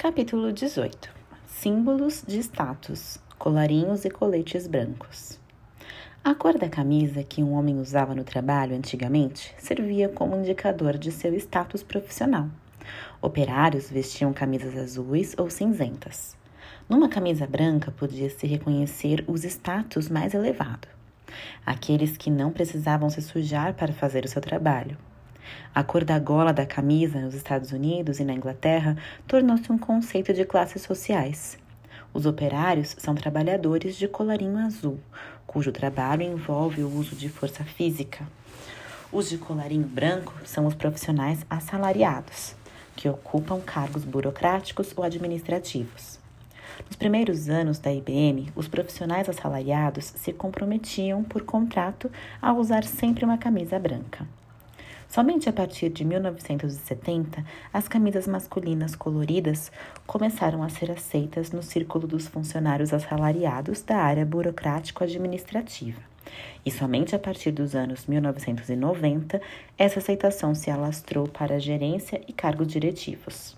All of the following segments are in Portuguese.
Capítulo 18 Símbolos de status, colarinhos e coletes brancos. A cor da camisa que um homem usava no trabalho antigamente servia como indicador de seu status profissional. Operários vestiam camisas azuis ou cinzentas. Numa camisa branca podia-se reconhecer os status mais elevados, aqueles que não precisavam se sujar para fazer o seu trabalho. A cor da gola da camisa nos Estados Unidos e na Inglaterra tornou-se um conceito de classes sociais. Os operários são trabalhadores de colarinho azul, cujo trabalho envolve o uso de força física. Os de colarinho branco são os profissionais assalariados, que ocupam cargos burocráticos ou administrativos. Nos primeiros anos da IBM, os profissionais assalariados se comprometiam por contrato a usar sempre uma camisa branca. Somente a partir de 1970, as camisas masculinas coloridas começaram a ser aceitas no círculo dos funcionários assalariados da área burocrático-administrativa. E somente a partir dos anos 1990, essa aceitação se alastrou para a gerência e cargos diretivos.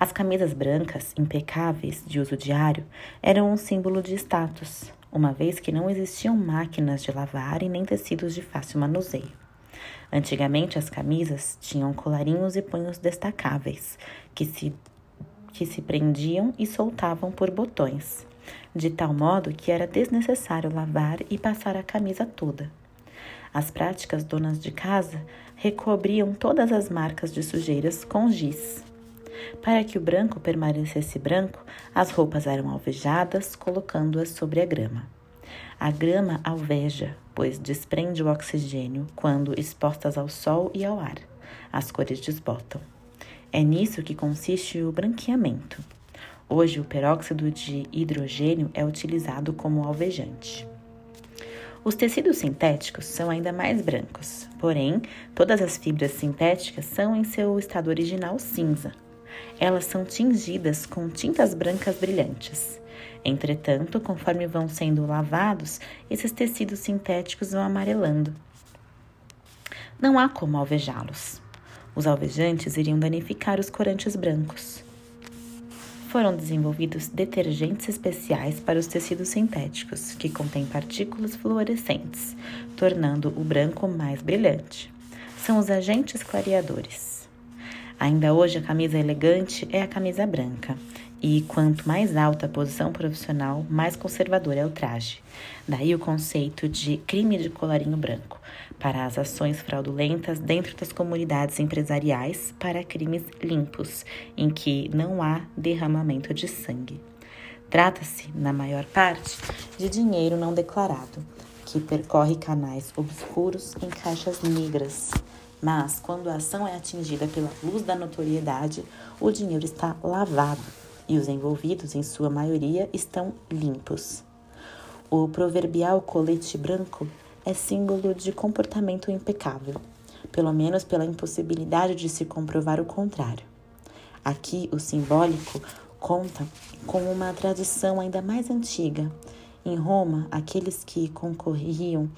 As camisas brancas, impecáveis, de uso diário, eram um símbolo de status, uma vez que não existiam máquinas de lavar e nem tecidos de fácil manuseio. Antigamente, as camisas tinham colarinhos e punhos destacáveis, que se, que se prendiam e soltavam por botões, de tal modo que era desnecessário lavar e passar a camisa toda. As práticas donas de casa recobriam todas as marcas de sujeiras com giz. Para que o branco permanecesse branco, as roupas eram alvejadas, colocando-as sobre a grama. A grama alveja, pois desprende o oxigênio quando expostas ao sol e ao ar. As cores desbotam. É nisso que consiste o branqueamento. Hoje, o peróxido de hidrogênio é utilizado como alvejante. Os tecidos sintéticos são ainda mais brancos, porém, todas as fibras sintéticas são em seu estado original cinza. Elas são tingidas com tintas brancas brilhantes. Entretanto, conforme vão sendo lavados, esses tecidos sintéticos vão amarelando. Não há como alvejá-los. Os alvejantes iriam danificar os corantes brancos. Foram desenvolvidos detergentes especiais para os tecidos sintéticos, que contêm partículas fluorescentes, tornando o branco mais brilhante. São os agentes clareadores. Ainda hoje, a camisa elegante é a camisa branca, e quanto mais alta a posição profissional, mais conservador é o traje. Daí o conceito de crime de colarinho branco para as ações fraudulentas dentro das comunidades empresariais para crimes limpos, em que não há derramamento de sangue. Trata-se, na maior parte, de dinheiro não declarado, que percorre canais obscuros em caixas negras. Mas, quando a ação é atingida pela luz da notoriedade, o dinheiro está lavado e os envolvidos, em sua maioria, estão limpos. O proverbial colete branco é símbolo de comportamento impecável, pelo menos pela impossibilidade de se comprovar o contrário. Aqui, o simbólico conta com uma tradição ainda mais antiga. Em Roma, aqueles que concorriam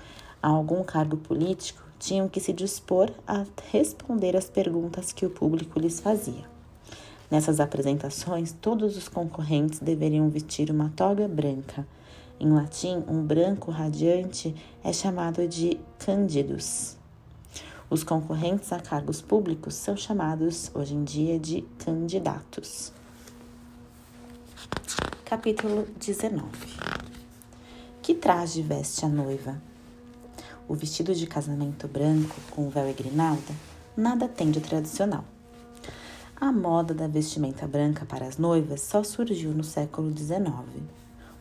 a algum cargo político tinham que se dispor a responder às perguntas que o público lhes fazia. Nessas apresentações, todos os concorrentes deveriam vestir uma toga branca. Em latim, um branco radiante é chamado de candidus. Os concorrentes a cargos públicos são chamados hoje em dia de candidatos. Capítulo 19 Que traje veste a noiva? O vestido de casamento branco com véu e grinalda nada tem de tradicional. A moda da vestimenta branca para as noivas só surgiu no século XIX.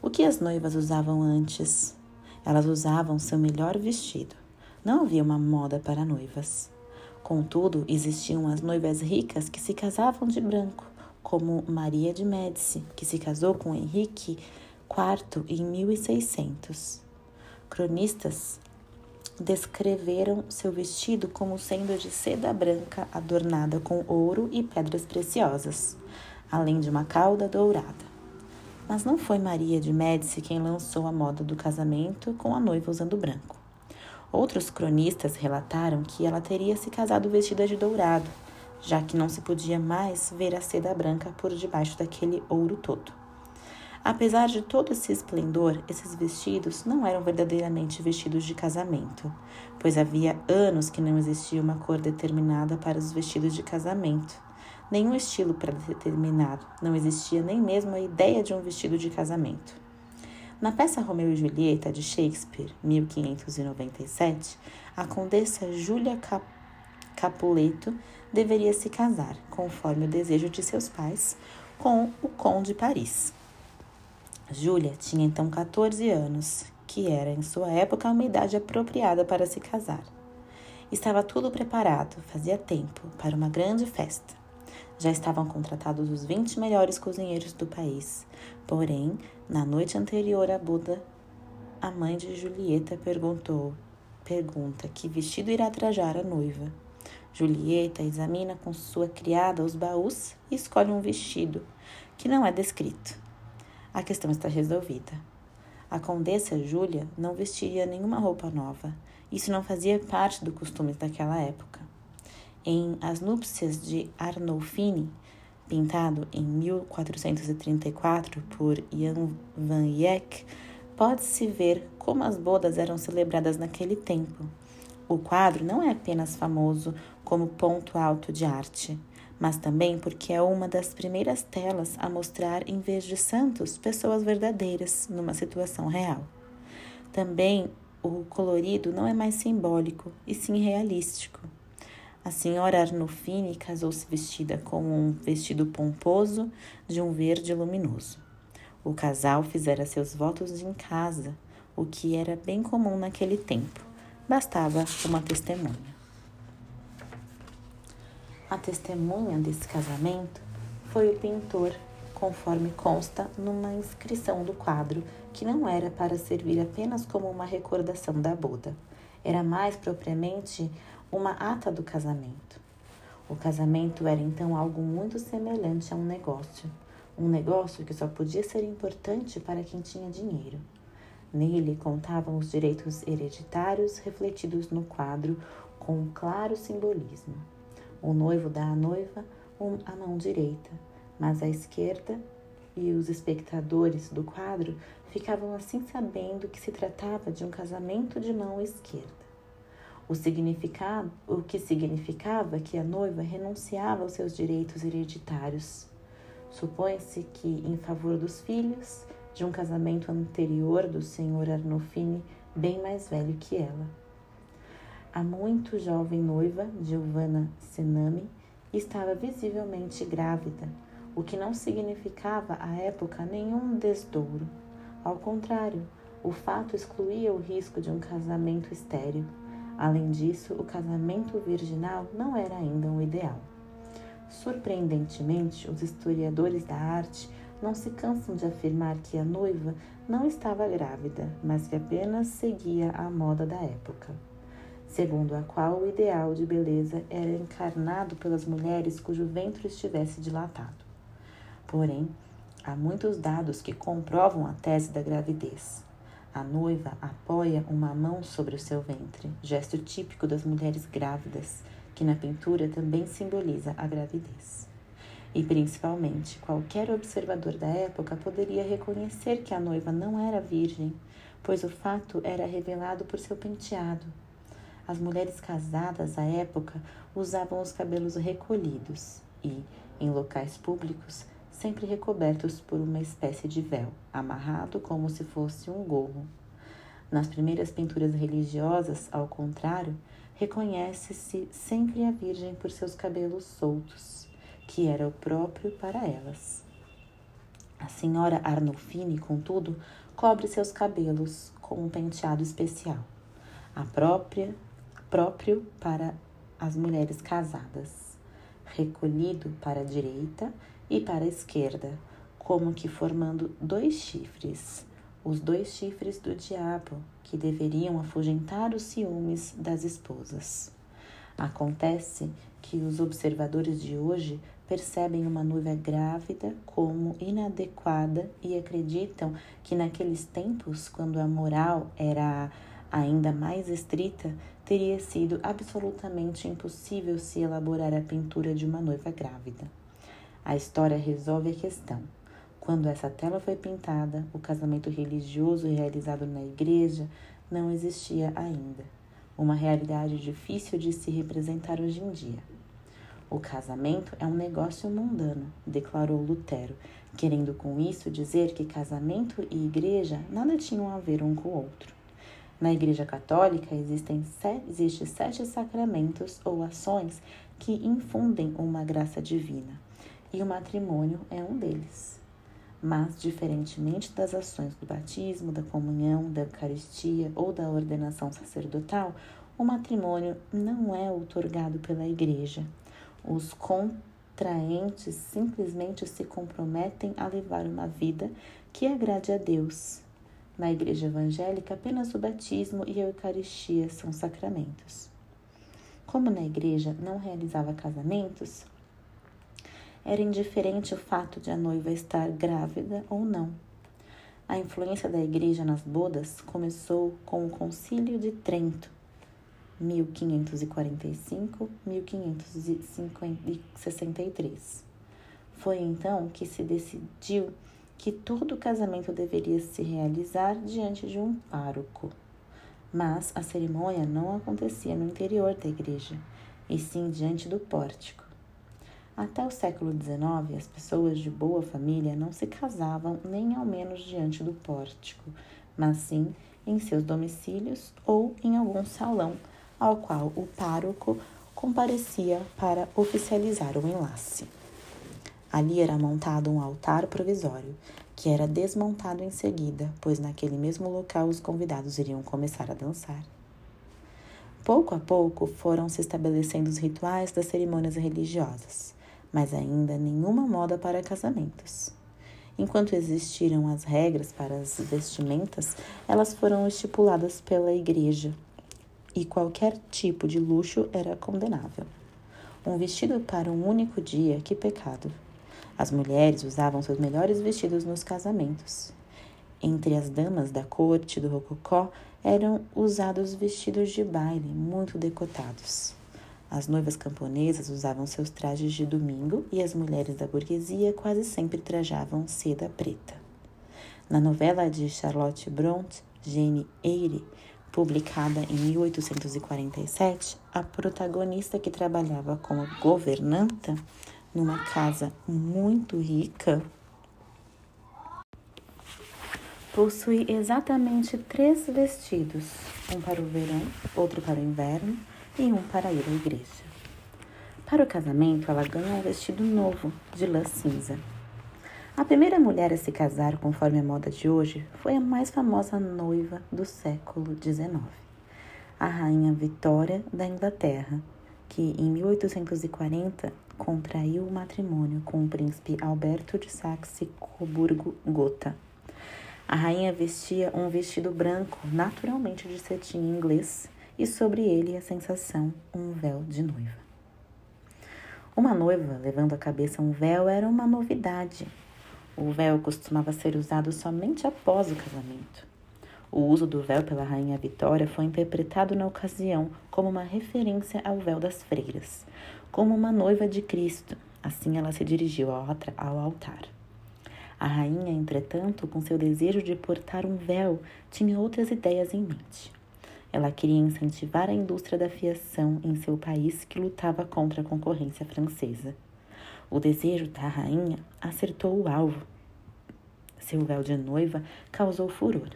O que as noivas usavam antes? Elas usavam seu melhor vestido. Não havia uma moda para noivas. Contudo, existiam as noivas ricas que se casavam de branco, como Maria de Médici, que se casou com Henrique IV em 1600. Cronistas descreveram seu vestido como sendo de seda branca adornada com ouro e pedras preciosas, além de uma cauda dourada. Mas não foi Maria de Médici quem lançou a moda do casamento com a noiva usando branco. Outros cronistas relataram que ela teria se casado vestida de dourado, já que não se podia mais ver a seda branca por debaixo daquele ouro todo. Apesar de todo esse esplendor, esses vestidos não eram verdadeiramente vestidos de casamento, pois havia anos que não existia uma cor determinada para os vestidos de casamento, nenhum estilo predeterminado, não existia nem mesmo a ideia de um vestido de casamento. Na peça Romeu e Julieta de Shakespeare, 1597, a condessa Júlia Capuleto deveria se casar, conforme o desejo de seus pais, com o conde Paris. Júlia tinha então 14 anos, que era em sua época uma idade apropriada para se casar. Estava tudo preparado, fazia tempo, para uma grande festa. Já estavam contratados os 20 melhores cozinheiros do país. Porém, na noite anterior à boda, a mãe de Julieta perguntou: pergunta que vestido irá trajar a noiva. Julieta examina com sua criada os baús e escolhe um vestido que não é descrito. A questão está resolvida. A condessa Júlia não vestia nenhuma roupa nova. Isso não fazia parte do costume daquela época. Em As Núpcias de Arnolfini, pintado em 1434 por Jan van Eyck, pode-se ver como as bodas eram celebradas naquele tempo. O quadro não é apenas famoso como ponto alto de arte, mas também porque é uma das primeiras telas a mostrar, em vez de santos, pessoas verdadeiras numa situação real. Também o colorido não é mais simbólico, e sim realístico. A senhora Arnolfini casou-se vestida com um vestido pomposo de um verde luminoso. O casal fizera seus votos em casa, o que era bem comum naquele tempo. Bastava uma testemunha. A testemunha desse casamento foi o pintor, conforme consta numa inscrição do quadro, que não era para servir apenas como uma recordação da boda, era mais propriamente uma ata do casamento. O casamento era então algo muito semelhante a um negócio, um negócio que só podia ser importante para quem tinha dinheiro. Nele contavam os direitos hereditários refletidos no quadro com um claro simbolismo. O noivo dá à noiva a mão direita, mas a esquerda e os espectadores do quadro ficavam assim sabendo que se tratava de um casamento de mão esquerda. O, significado, o que significava que a noiva renunciava aos seus direitos hereditários. Supõe-se que, em favor dos filhos, de um casamento anterior do senhor Arnolfini, bem mais velho que ela. A muito jovem noiva, Giovanna Senami, estava visivelmente grávida, o que não significava à época nenhum desdouro. Ao contrário, o fato excluía o risco de um casamento estéril. Além disso, o casamento virginal não era ainda um ideal. Surpreendentemente, os historiadores da arte não se cansam de afirmar que a noiva não estava grávida, mas que apenas seguia a moda da época segundo a qual o ideal de beleza era encarnado pelas mulheres cujo ventre estivesse dilatado. Porém, há muitos dados que comprovam a tese da gravidez. A noiva apoia uma mão sobre o seu ventre, gesto típico das mulheres grávidas, que na pintura também simboliza a gravidez. E principalmente, qualquer observador da época poderia reconhecer que a noiva não era virgem, pois o fato era revelado por seu penteado, as mulheres casadas à época usavam os cabelos recolhidos e, em locais públicos, sempre recobertos por uma espécie de véu, amarrado como se fosse um gorro. Nas primeiras pinturas religiosas, ao contrário, reconhece-se sempre a Virgem por seus cabelos soltos, que era o próprio para elas. A senhora Arnolfini, contudo, cobre seus cabelos com um penteado especial. A própria próprio para as mulheres casadas, recolhido para a direita e para a esquerda, como que formando dois chifres, os dois chifres do diabo, que deveriam afugentar os ciúmes das esposas. Acontece que os observadores de hoje percebem uma noiva grávida como inadequada e acreditam que naqueles tempos, quando a moral era ainda mais estrita, teria sido absolutamente impossível se elaborar a pintura de uma noiva grávida. A história resolve a questão. Quando essa tela foi pintada, o casamento religioso realizado na igreja não existia ainda. Uma realidade difícil de se representar hoje em dia. O casamento é um negócio mundano, declarou Lutero, querendo com isso dizer que casamento e igreja nada tinham a ver um com o outro. Na Igreja Católica existem sete, existe sete sacramentos ou ações que infundem uma graça divina, e o matrimônio é um deles. Mas, diferentemente das ações do batismo, da comunhão, da Eucaristia ou da ordenação sacerdotal, o matrimônio não é outorgado pela Igreja. Os contraentes simplesmente se comprometem a levar uma vida que agrade a Deus na igreja evangélica, apenas o batismo e a Eucaristia são sacramentos. Como na igreja não realizava casamentos, era indiferente o fato de a noiva estar grávida ou não. A influência da igreja nas bodas começou com o Concílio de Trento, 1545-1563. Foi então que se decidiu que todo casamento deveria se realizar diante de um pároco. Mas a cerimônia não acontecia no interior da igreja, e sim diante do pórtico. Até o século XIX, as pessoas de boa família não se casavam nem ao menos diante do pórtico, mas sim em seus domicílios ou em algum salão ao qual o pároco comparecia para oficializar o enlace. Ali era montado um altar provisório, que era desmontado em seguida, pois naquele mesmo local os convidados iriam começar a dançar. Pouco a pouco foram se estabelecendo os rituais das cerimônias religiosas, mas ainda nenhuma moda para casamentos. Enquanto existiram as regras para as vestimentas, elas foram estipuladas pela igreja e qualquer tipo de luxo era condenável. Um vestido para um único dia, que pecado! As mulheres usavam seus melhores vestidos nos casamentos. Entre as damas da corte do Rococó eram usados vestidos de baile muito decotados. As noivas camponesas usavam seus trajes de domingo e as mulheres da burguesia quase sempre trajavam seda preta. Na novela de Charlotte Brontë, Jane Eyre, publicada em 1847, a protagonista que trabalhava como governanta numa casa muito rica, possui exatamente três vestidos: um para o verão, outro para o inverno e um para ir à igreja. Para o casamento, ela ganha um vestido novo, de lã cinza. A primeira mulher a se casar conforme a moda de hoje foi a mais famosa noiva do século XIX, a Rainha Vitória da Inglaterra, que em 1840 contraiu o matrimônio com o príncipe Alberto de Saxe-Coburgo-Gotha. A rainha vestia um vestido branco, naturalmente de cetim inglês, e sobre ele a sensação um véu de noiva. Uma noiva levando à cabeça um véu era uma novidade. O véu costumava ser usado somente após o casamento. O uso do véu pela Rainha Vitória foi interpretado na ocasião como uma referência ao véu das freiras, como uma noiva de Cristo. Assim ela se dirigiu ao altar. A rainha, entretanto, com seu desejo de portar um véu, tinha outras ideias em mente. Ela queria incentivar a indústria da fiação em seu país que lutava contra a concorrência francesa. O desejo da rainha acertou o alvo. Seu véu de noiva causou furor.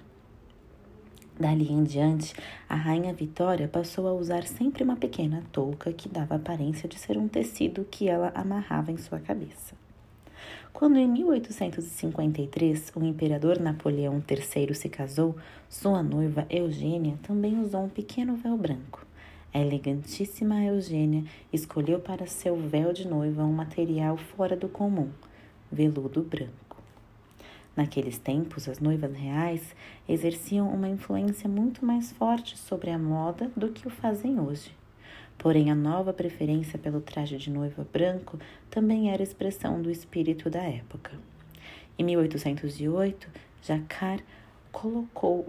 Dali em diante, a rainha Vitória passou a usar sempre uma pequena touca que dava aparência de ser um tecido que ela amarrava em sua cabeça. Quando em 1853 o imperador Napoleão III se casou, sua noiva Eugênia também usou um pequeno véu branco. A elegantíssima Eugênia escolheu para seu véu de noiva um material fora do comum, veludo branco. Naqueles tempos, as noivas reais exerciam uma influência muito mais forte sobre a moda do que o fazem hoje. Porém, a nova preferência pelo traje de noiva branco também era expressão do espírito da época. Em 1808, Jacquard colocou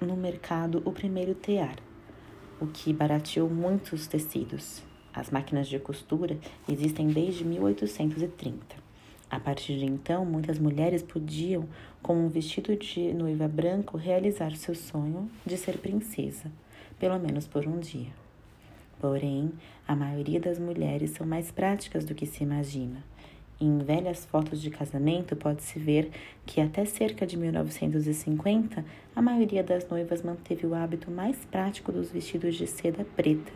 no mercado o primeiro tear, o que barateou muitos tecidos. As máquinas de costura existem desde 1830. A partir de então, muitas mulheres podiam, com um vestido de noiva branco, realizar seu sonho de ser princesa, pelo menos por um dia. Porém, a maioria das mulheres são mais práticas do que se imagina. Em velhas fotos de casamento, pode-se ver que até cerca de 1950, a maioria das noivas manteve o hábito mais prático dos vestidos de seda preta,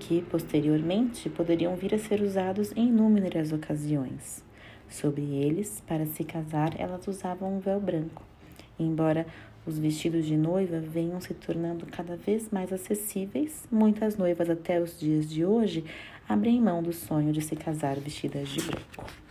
que posteriormente poderiam vir a ser usados em inúmeras ocasiões. Sobre eles, para se casar, elas usavam um véu branco. Embora os vestidos de noiva venham se tornando cada vez mais acessíveis, muitas noivas até os dias de hoje abrem mão do sonho de se casar vestidas de branco.